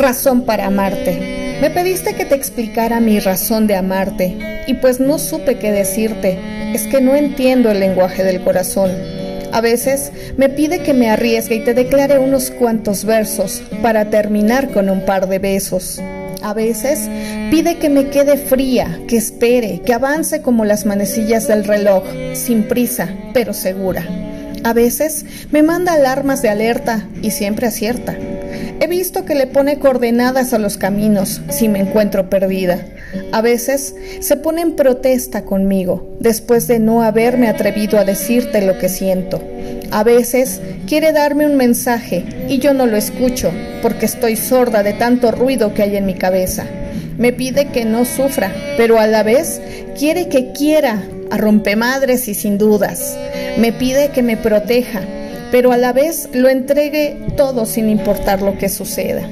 razón para amarte. Me pediste que te explicara mi razón de amarte, y pues no supe qué decirte. Es que no entiendo el lenguaje del corazón. A veces me pide que me arriesgue y te declare unos cuantos versos para terminar con un par de besos. A veces pide que me quede fría, que espere, que avance como las manecillas del reloj, sin prisa, pero segura. A veces me manda alarmas de alerta y siempre acierta. He visto que le pone coordenadas a los caminos si me encuentro perdida. A veces se pone en protesta conmigo después de no haberme atrevido a decirte lo que siento. A veces quiere darme un mensaje y yo no lo escucho porque estoy sorda de tanto ruido que hay en mi cabeza. Me pide que no sufra, pero a la vez quiere que quiera a rompemadres y sin dudas. Me pide que me proteja, pero a la vez lo entregue todo sin importar lo que suceda.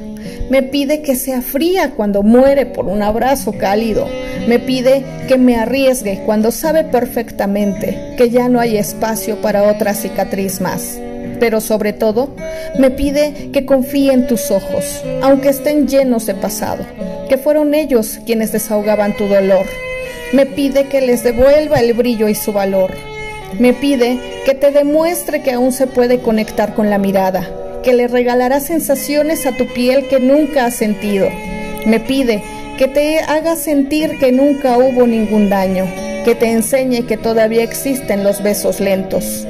Me pide que sea fría cuando muere por un abrazo cálido. Me pide que me arriesgue cuando sabe perfectamente que ya no hay espacio para otra cicatriz más. Pero sobre todo, me pide que confíe en tus ojos, aunque estén llenos de pasado, que fueron ellos quienes desahogaban tu dolor. Me pide que les devuelva el brillo y su valor. Me pide que te demuestre que aún se puede conectar con la mirada, que le regalará sensaciones a tu piel que nunca has sentido. Me pide que te haga sentir que nunca hubo ningún daño, que te enseñe que todavía existen los besos lentos.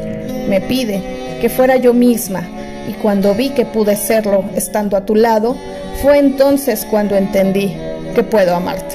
Me pide que fuera yo misma y cuando vi que pude serlo estando a tu lado, fue entonces cuando entendí que puedo amarte.